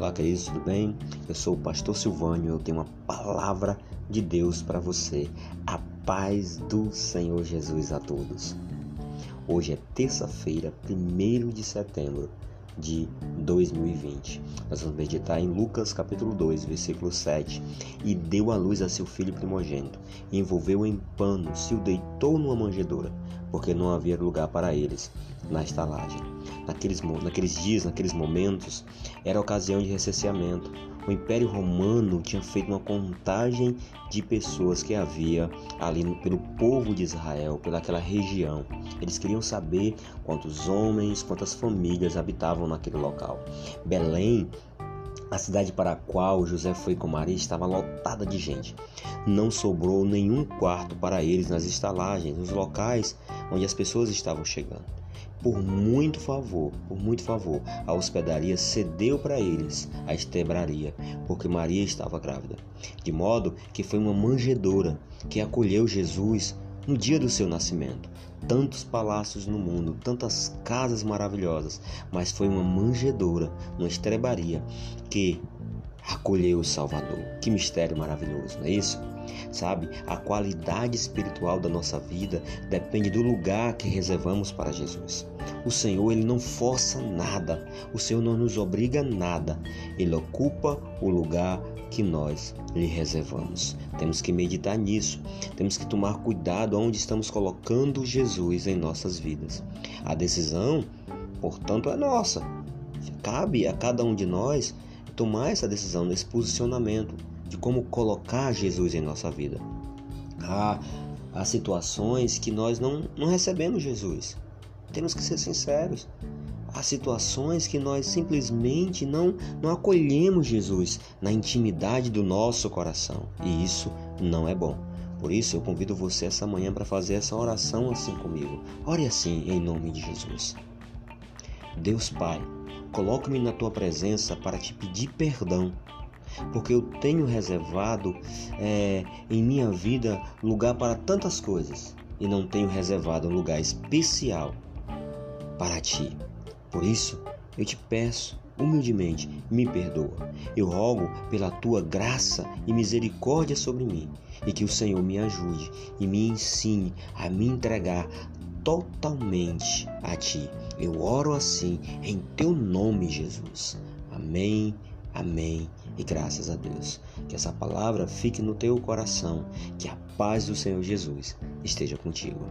Olá, queridos, tudo bem? Eu sou o pastor Silvânio, eu tenho uma palavra de Deus para você. A paz do Senhor Jesus a todos. Hoje é terça-feira, 1 de setembro de 2020. Nós vamos meditar em Lucas capítulo 2, versículo 7. E deu à luz a seu filho primogênito, e envolveu em pano, se o deitou numa manjedoura, porque não havia lugar para eles na estalagem. Naqueles, naqueles dias, naqueles momentos, era ocasião de recenseamento. O Império Romano tinha feito uma contagem de pessoas que havia ali pelo povo de Israel, pelaquela região. Eles queriam saber quantos homens, quantas famílias habitavam naquele local. Belém a cidade para a qual José foi com Maria estava lotada de gente. Não sobrou nenhum quarto para eles nas estalagens, nos locais onde as pessoas estavam chegando. Por muito favor, por muito favor, a hospedaria cedeu para eles a estebraria, porque Maria estava grávida. De modo que foi uma manjedoura que acolheu Jesus no dia do seu nascimento. Tantos palácios no mundo, tantas casas maravilhosas, mas foi uma manjedoura, uma estrebaria que acolheu o Salvador. Que mistério maravilhoso, não é isso? Sabe, a qualidade espiritual da nossa vida depende do lugar que reservamos para Jesus. O Senhor, ele não força nada. O Senhor não nos obriga a nada. Ele ocupa o lugar que nós lhe reservamos. Temos que meditar nisso. Temos que tomar cuidado onde estamos colocando Jesus em nossas vidas. A decisão, portanto, é nossa. Cabe a cada um de nós tomar essa decisão, nesse posicionamento de como colocar Jesus em nossa vida. Há, há situações que nós não, não recebemos Jesus. Temos que ser sinceros. Há situações que nós simplesmente não, não acolhemos Jesus na intimidade do nosso coração. E isso não é bom. Por isso eu convido você essa manhã para fazer essa oração assim comigo. Ore assim em nome de Jesus. Deus Pai, Coloque-me na tua presença para te pedir perdão, porque eu tenho reservado é, em minha vida lugar para tantas coisas e não tenho reservado um lugar especial para ti. Por isso, eu te peço humildemente, me perdoa. Eu rogo pela tua graça e misericórdia sobre mim e que o Senhor me ajude e me ensine a me entregar totalmente a Ti. Eu oro assim em Teu nome, Jesus. Amém, amém e graças a Deus. Que essa palavra fique no teu coração, que a paz do Senhor Jesus esteja contigo.